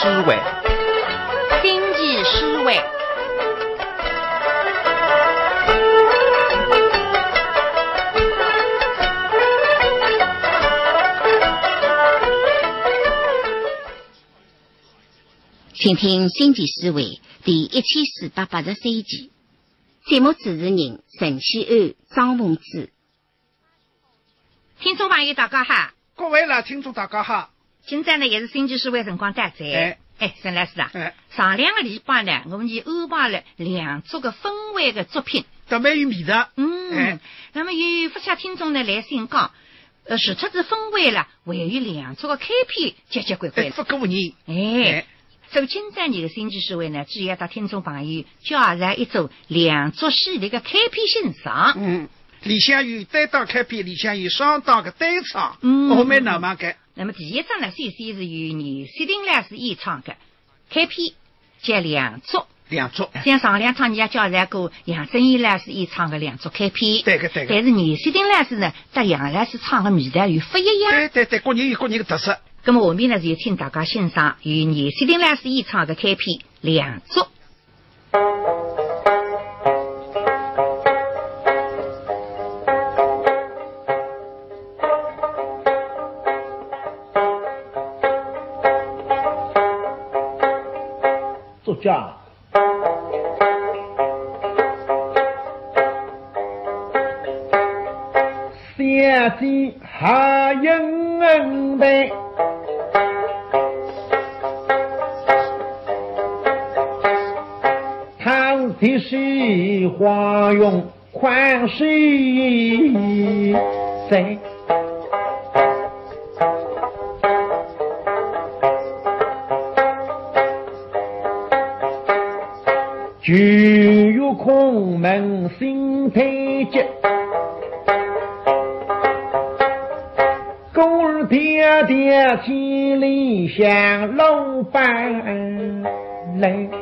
诗会，星际诗会。请听《星际思维》第一千四百八十三集。节目主持人陈启安、张凤芝。听众朋友，大家好！各位老听众，大家好！现在呢，也是《星际思维》辰光大在。哎哎，沈老师啊，哎，上两个礼拜呢，我们就安排了两组个分会的作品。有味道。嗯，哎那么有不少听众呢来信讲，呃，除脱是分会了，还有两组个开篇结结关关哎，。不过人。哎，所以今朝你的星际思维呢，主要到听众朋友介绍一组两组戏的一个开篇欣赏。嗯，里向有单档开篇，里向有双档的单唱。嗯我们那么个。那么第一章呢，首先是由你薛定谔是演唱的开篇接两组，两组。哎像上两趟你也介绍过杨振义老师演唱的两组开篇。对个对个但是你薛定老师呢，和杨老师唱的味道又不一样。对对对，各人有各人的特色。那么下面呢，就请大家欣赏由你薛定老师演唱的开篇两组。作家，相见还应恩待，唐的是花用宽水。就有空门心太急，狗儿爹爹千里向老板来。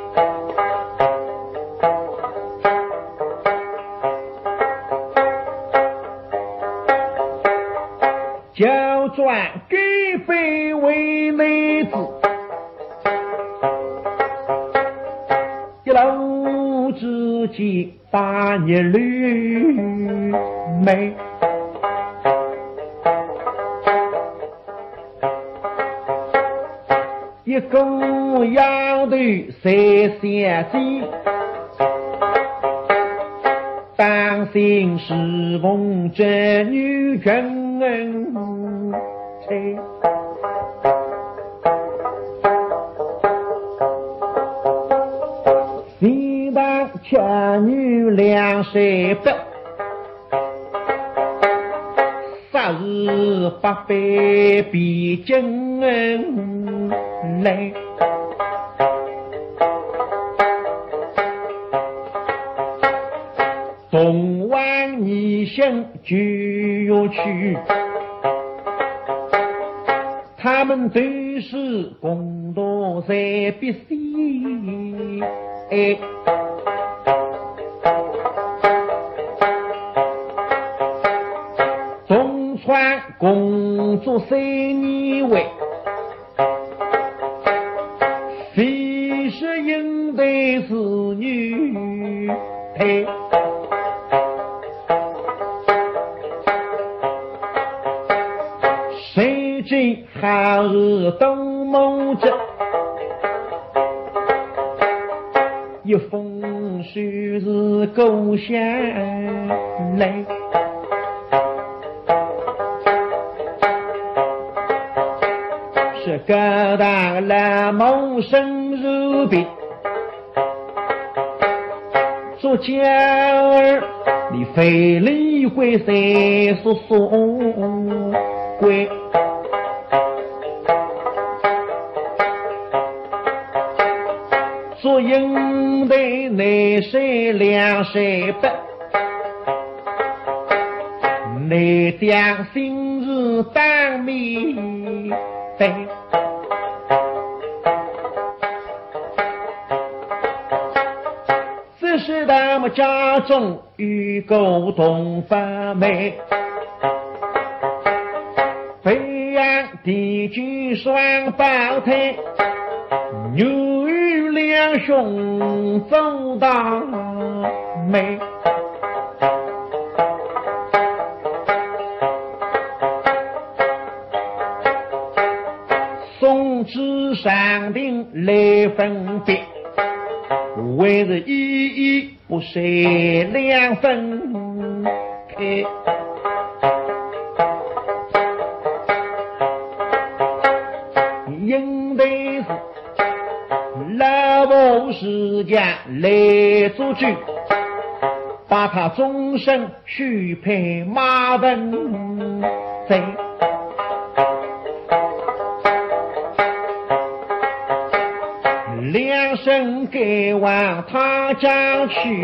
一缕眉。一个丫头谁相见，担心是逢真女人。日八百比金来。东湾逆行就要去，他们都是共同在必须。哎，东川共做三年为，非是应对是女配。谁知好日东梦着，一封书是故乡来。是各大蓝梦生如病，做娇儿你非礼会三叔送归。做应对内水两水半，内将今日当面家中与沟通发霉，北洋地区双胞胎。牛与两兄走大美。送至山顶来分别，为是依依不舍两分开。应对是老婆时间来做主，把他终身许配马文声该往他家去，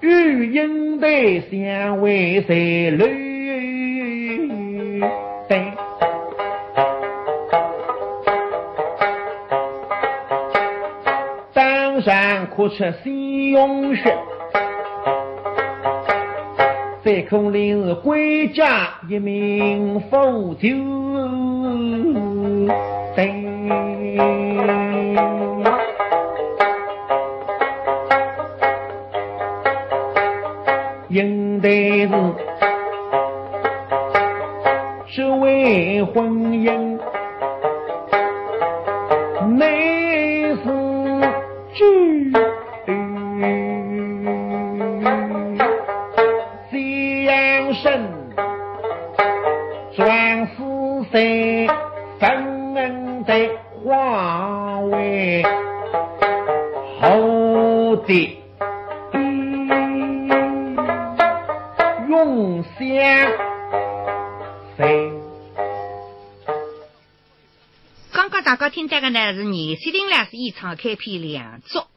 与应对相为在绿灯。当然哭出心涌血，再可领是归家一名妇就应刚刚大家听到的呢是年西林老师演唱开篇两作。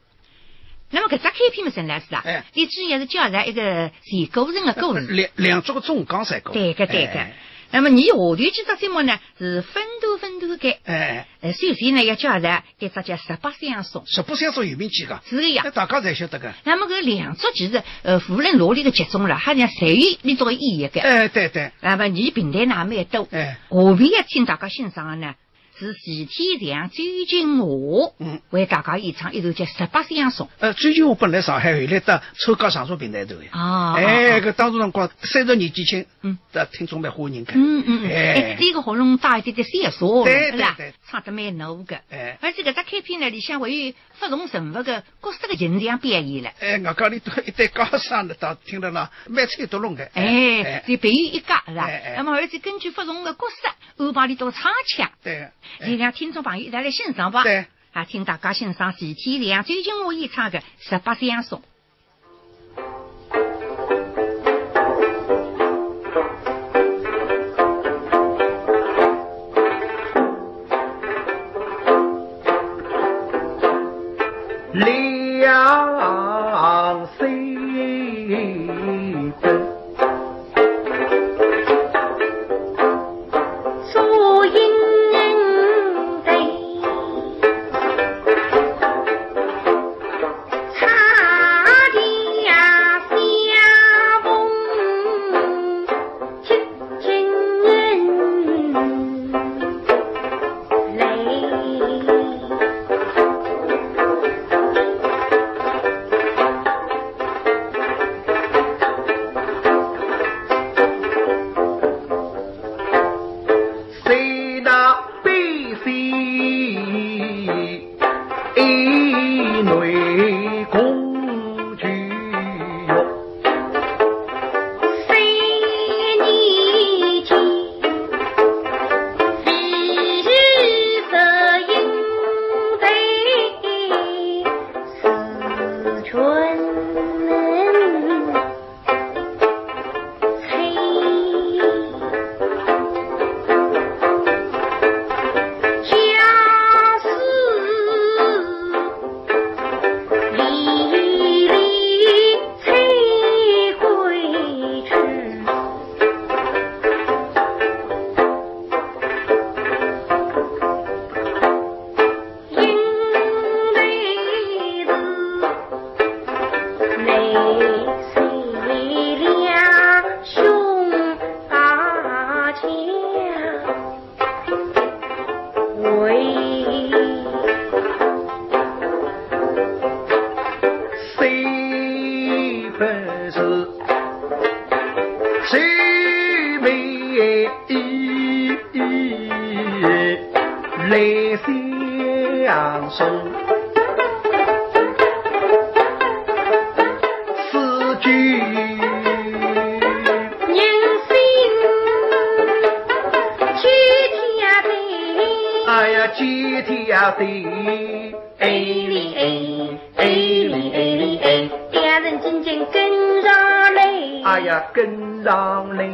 那么搿只开篇么是哪是啊？哎你主要是交代一个前古人的故事。两两足个中港三个。对个对个哎。那么你下头几只节目呢是分头分头改。哎，呃，首先呢要叫阿拉给大家十八相送，十八相送有名气个，是个样那。大家侪晓得个。那么搿两组其实呃，无论罗里个集中了，好像侪有那种意义个。哎，对对，那么你平台呢也蛮多。哎，下边要请大家欣赏的呢是徐天祥、周金华嗯，为大家演唱一首叫《十八相送》。呃，最近我本来上海后来到参加上述平台头呀。啊哎，搿当时辰光三十年纪轻，嗯，的听众蛮欢迎个。嗯嗯嗯，哎哎，，这个喉咙带一点点线索，对是吧对对唱得蛮浓个。哎而且搿只开篇呢，里向还有不同人物的角色的形象表演了。哎，我讲里头一对高声的，倒听得了蛮吹得拢个。哎，就别有一家是吧？那么而且根据不同的角色安排里头唱腔，对个。你让听众朋友一道来欣赏吧。对。啊，请大家欣赏徐天亮、最近我演唱的《十八相送》。两哎呀，齐天呀地，哎哩哎，哎哩哎哩哎，两人紧紧跟上来，哎呀，跟上来，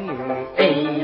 哎。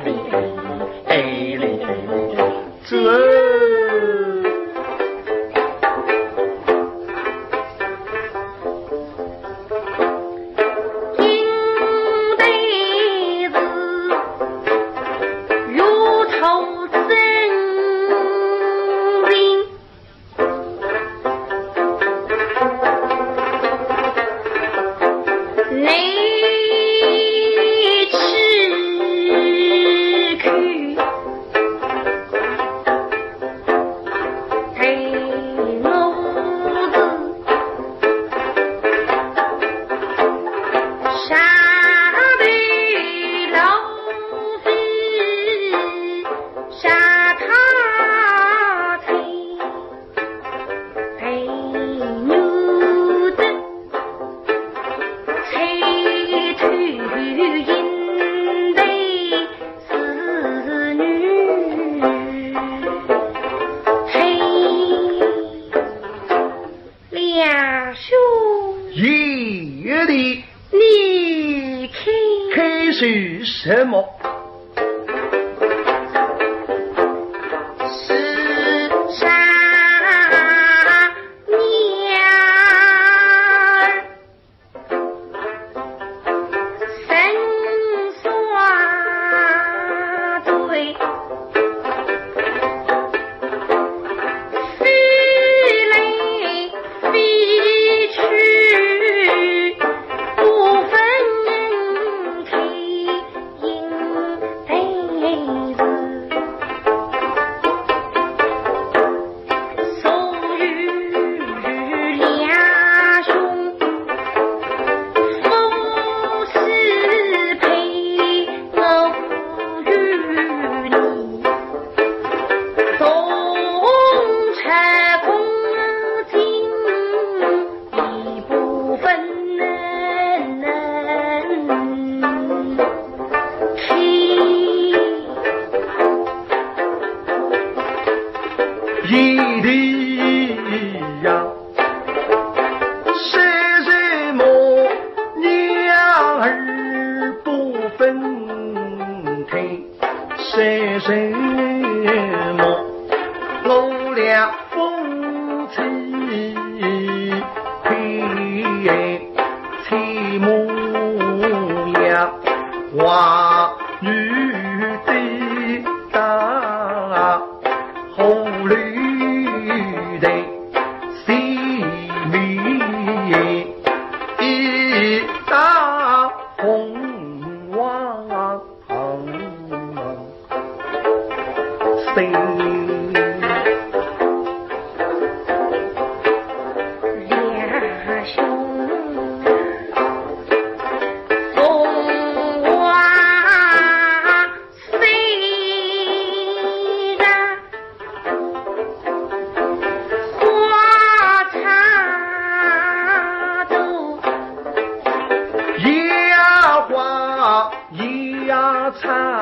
time.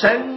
生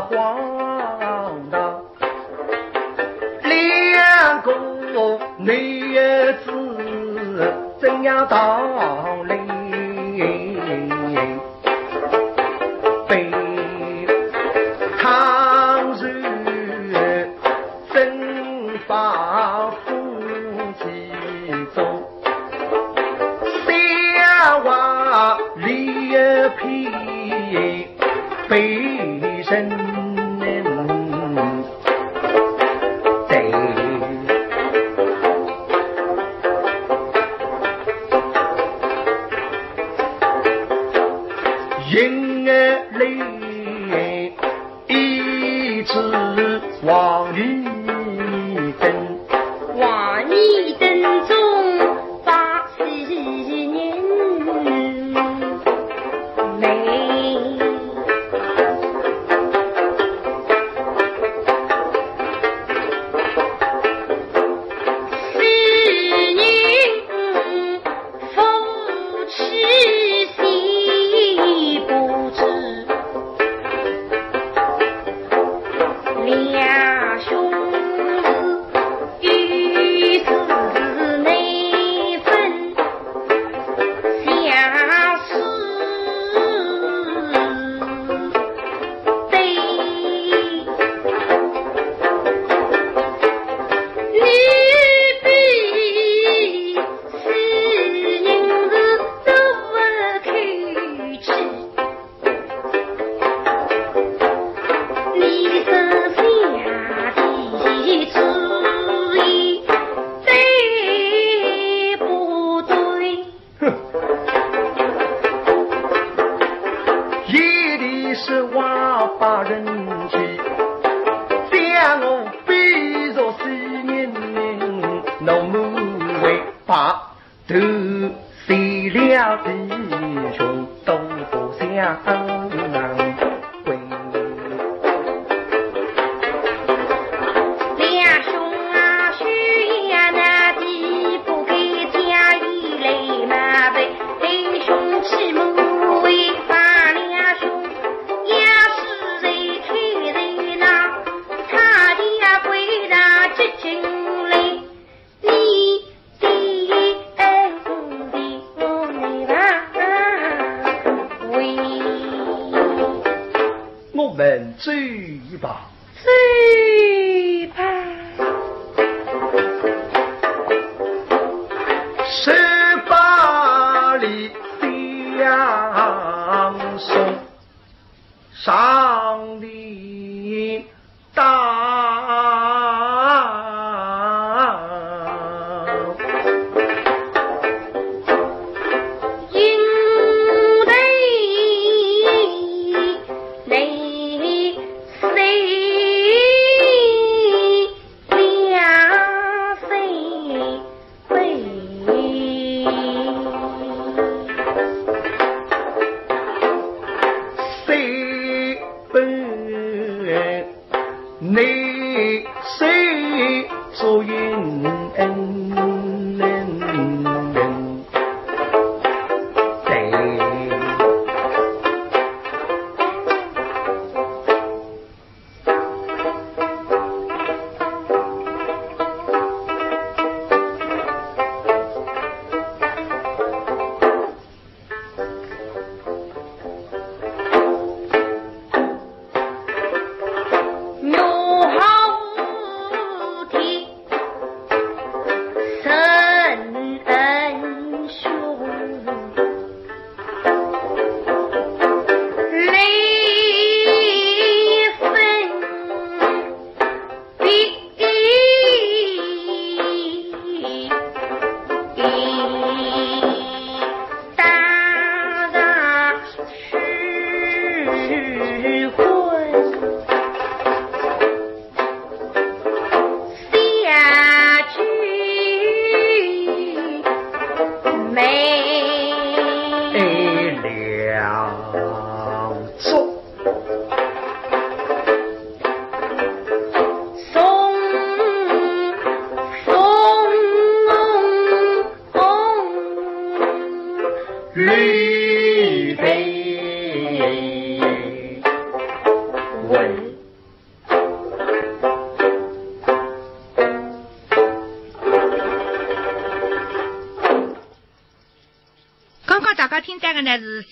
荒唐。两个女子怎样道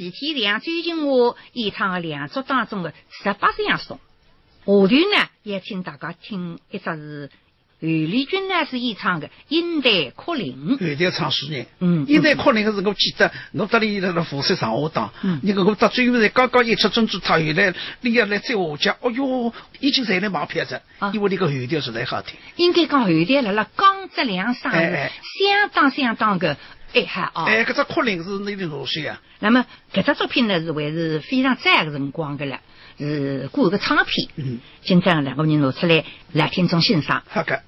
呢是徐天亮、最近我演唱的两组当中的十八相送。下段呢，也请大家听一只是韩丽君呢是演唱的《阴台哭灵》。后头唱四年，嗯现在可能是我记得，我这里那个副社上下当，嗯你看我到最后才刚刚一出珍珠塔原来，你要来再下讲，哎哟，已经在来买票子啊，因为那个后调实在好听。应该讲后台辣辣钢质量上是哎哎相当相当的哎哈啊。哎，搿只哭灵是那里路线啊。那么搿只作品呢是还是非常赞个辰光个了，是过个唱片。嗯，今朝两个人拿出来来听众欣赏。好个。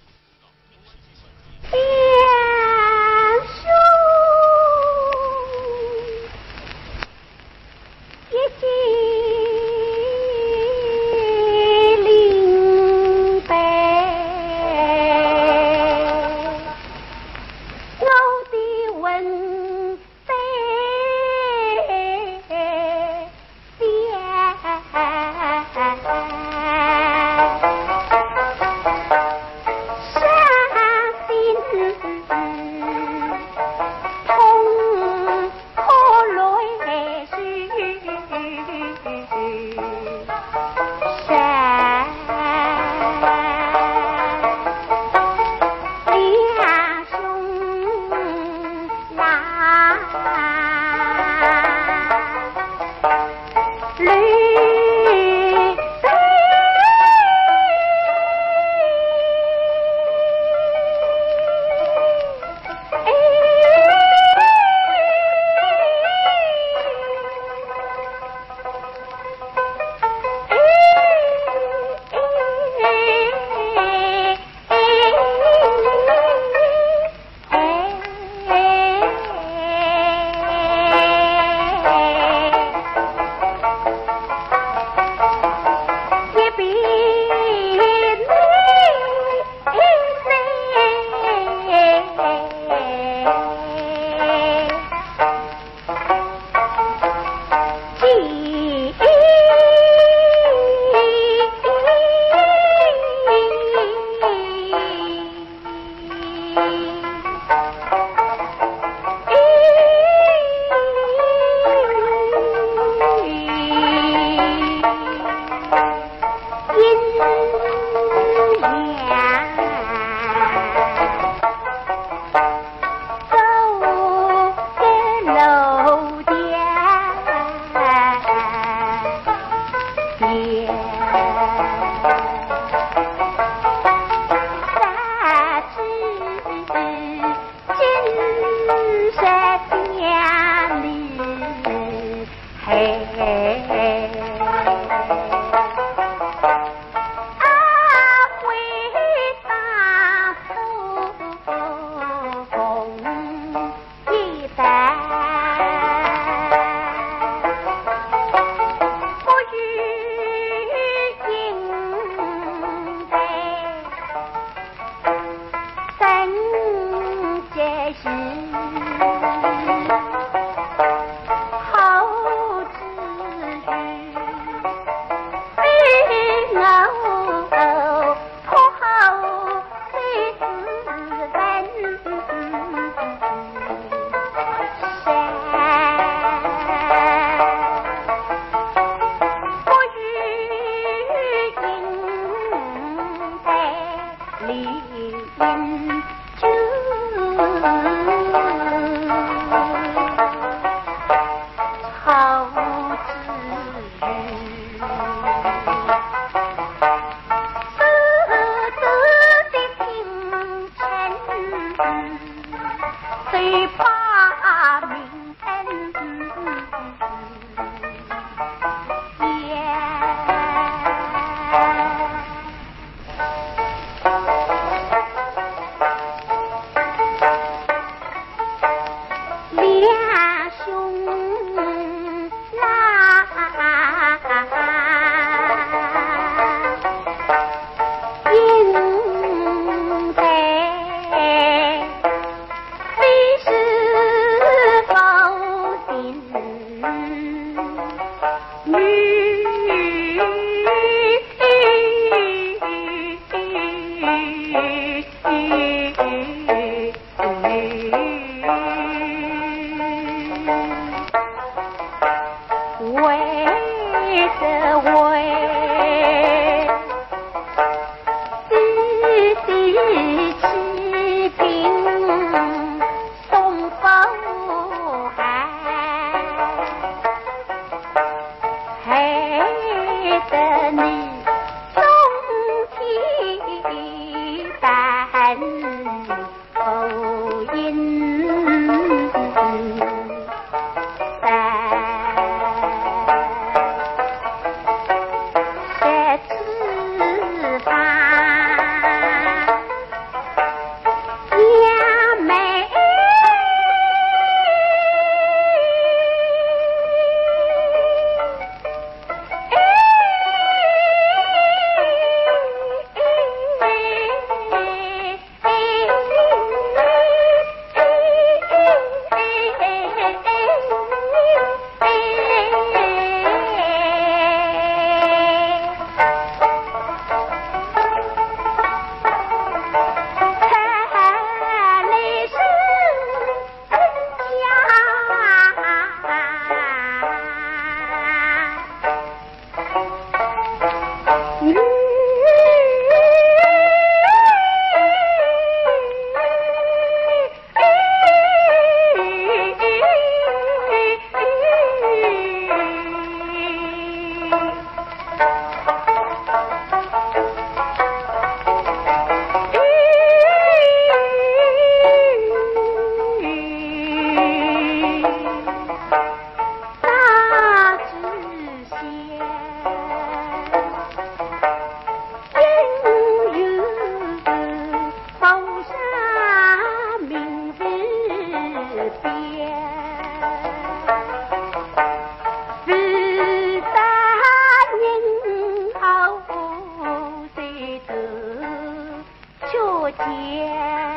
天。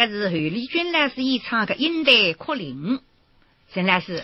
但是韩丽君来是演唱的《阴台哭灵》，现在是，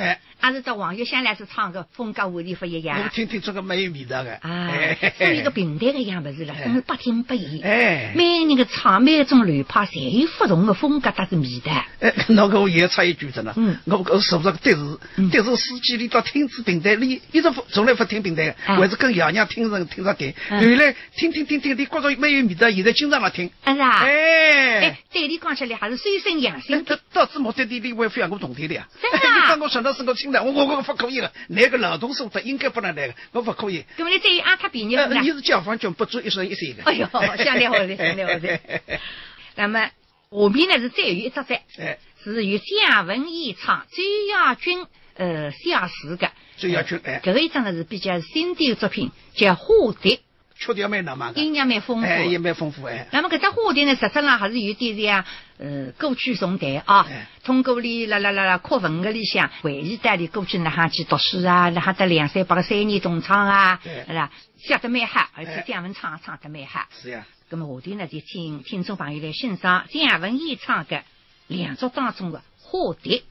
还是找王玉香来是唱个《风格万里不一样》。我听听这个蛮有味道的。啊，是一个平台的样不是了，真是百听不厌。哎，每个人的唱，每种流派，侪有不同的风格，但是味道。哎，那个我也插一句子呢。嗯。我我是不是电视电视司机里到听子平台里，一直从来不听平台，还是跟爷娘听人听着听。原来听听听听，你觉着蛮有味道，现在经常来听。是啊。哎。哎，对你讲起来还是随身养心。到到此目的地，你会非常我同听的呀。真的。你当我想到是我听的，我我我不可以的。那个劳动素质应该不能来的，我不可以。那么你对于阿他比你呢？你是解放军，不足一生一岁的。哎呦，相当好的，相当好的。那么下面呢是再有一只在。哎。是由蒋文演唱，周亚军呃写诗的。周亚军哎，这个一张呢是比较新的作品，叫《蝴蝶》。确实蛮浪漫的，音乐蛮丰富，哎，也蛮丰富哎。那么搿只花蝶呢，实质上还是有点像呃歌曲颂谈啊。通过里啦啦啦啦课文个里向回忆带里过去那哈去读书啊，那哈得两三百个三年同窗啊，是吧？写得蛮好，而且蒋文唱唱得蛮好。是呀。那么下头呢，就请听众朋友来欣赏蒋文演唱的两作当中的。花蝶。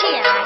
下家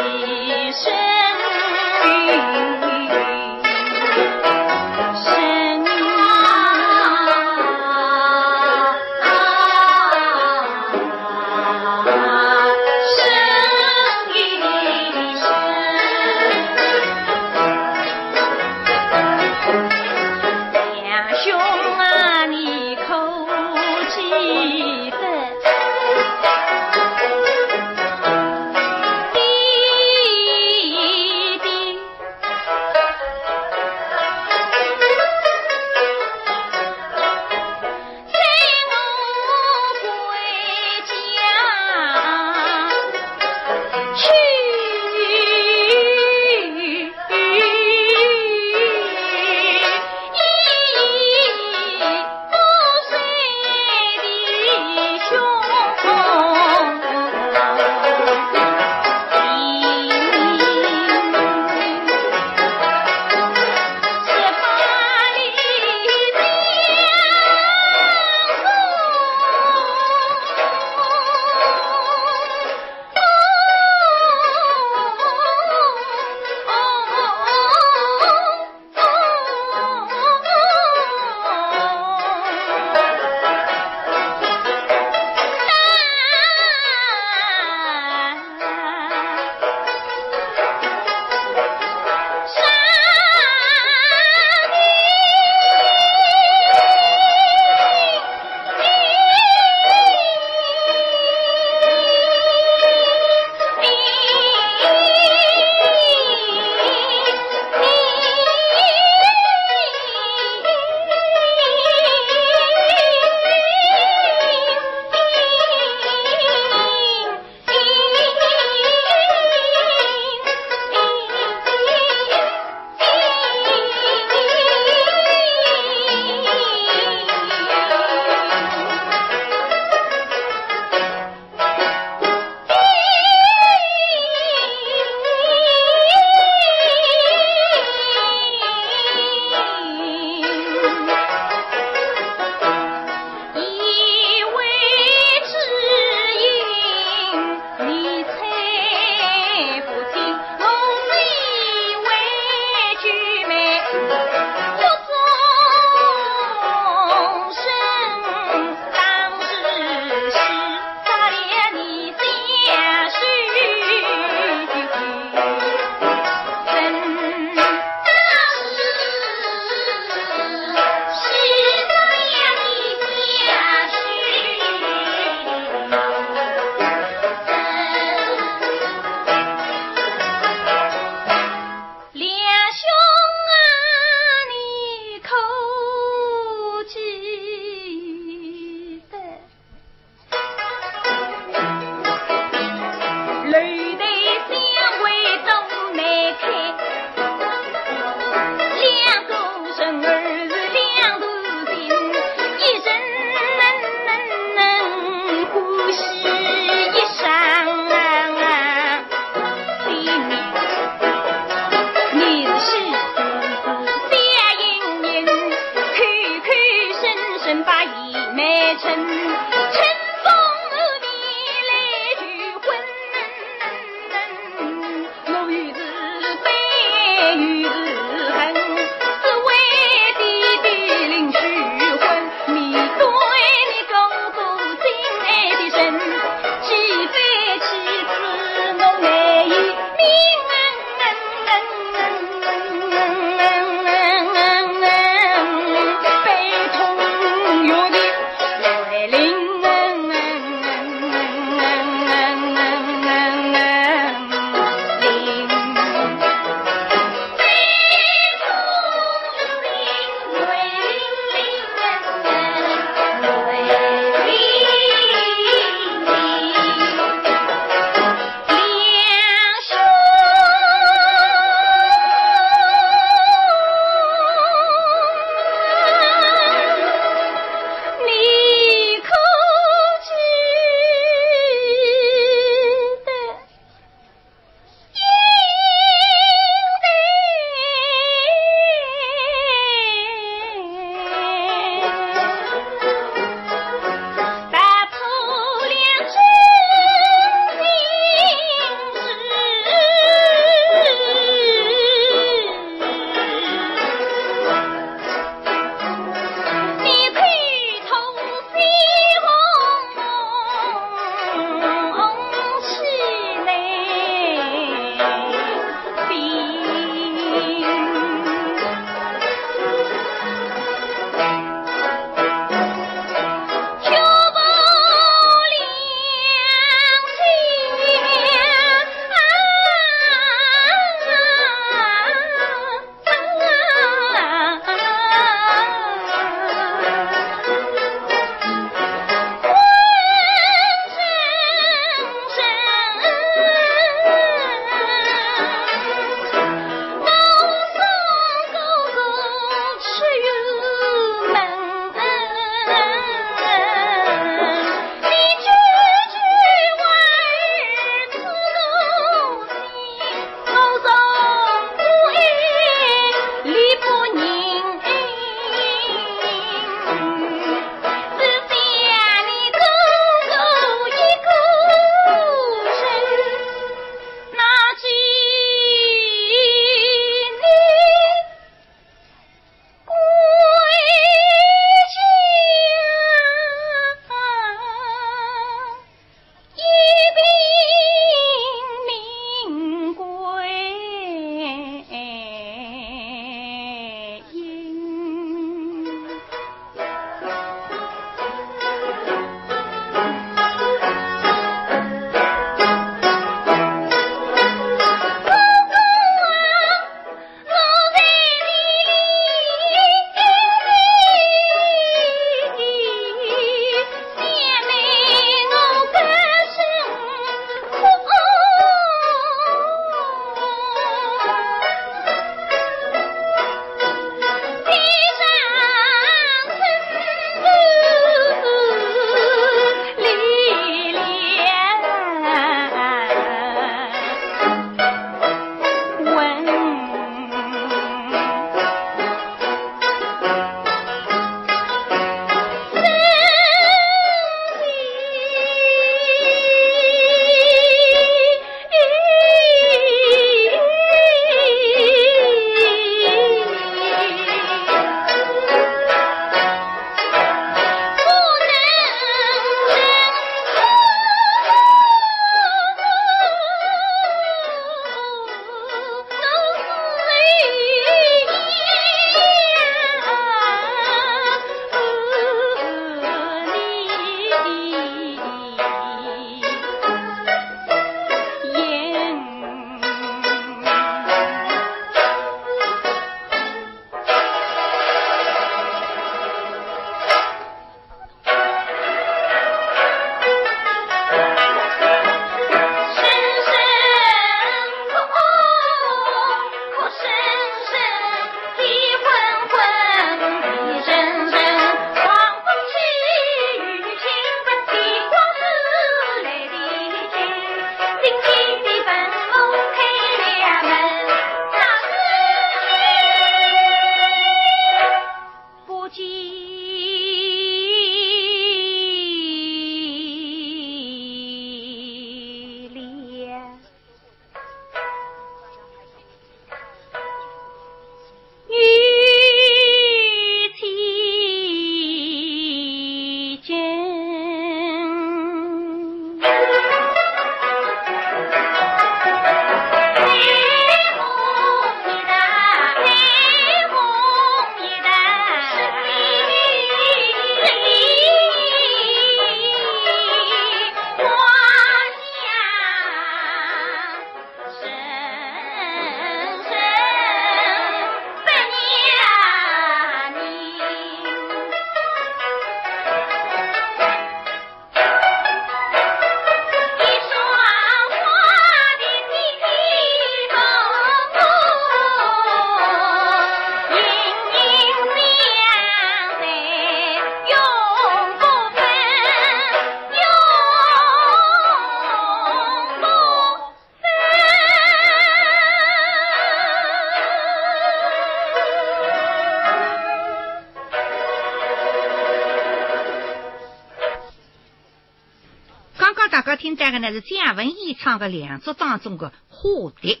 听到的呢是蒋文演唱的两组当中的花蝶。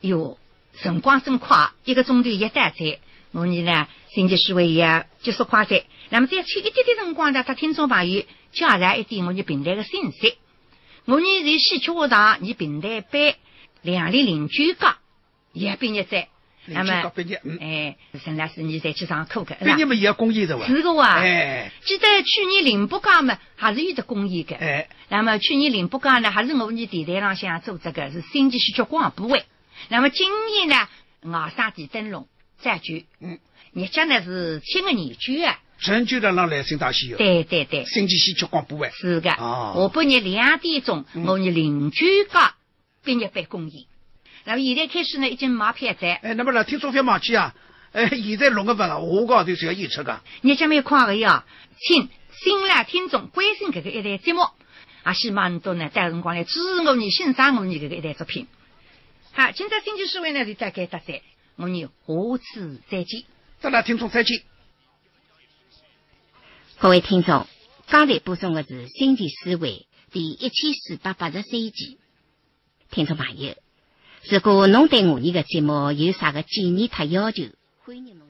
哟，辰光真快，一个钟头一单载。我呢呢，星期四会也结束快载。那么再去一点点辰光呢，他听众朋友加来一点我们平台的信息。我呢在戏曲学堂，你平台班两零零九届也毕业在。那么，哎，陈老师，你再去上课的，毕业嘛也要公益的哇。是个哇。哎，记得去年零八届嘛，还是有的公益的。哎，那么去年零八届呢，还是我们电台上想做这个是新剧戏剧广播会。那么今年呢，外山地灯笼再举。嗯，日家呢是七个年举啊。全球的让来新大戏哟。对对对。新剧戏剧广播会。是的。哦。下半日两点钟，我们邻居家毕业办公益。那么现在开始呢，已经买票在。哎，那么呢，听说别忘记啊！哎，现在六月份了，我个就是要演出的。你这么快的呀？请新来听众关心这个一台节目，啊，希望你都呢，带辰光来支持我们欣赏我们这个一台作品。好，今朝星期四晚呢就大概到这，我们下次再见。再来，听众再见。各位听众，刚才播送的是星期四晚第一千四百八十三集，听众朋友。如果侬对我们的节目有啥个建议和要求，欢迎侬。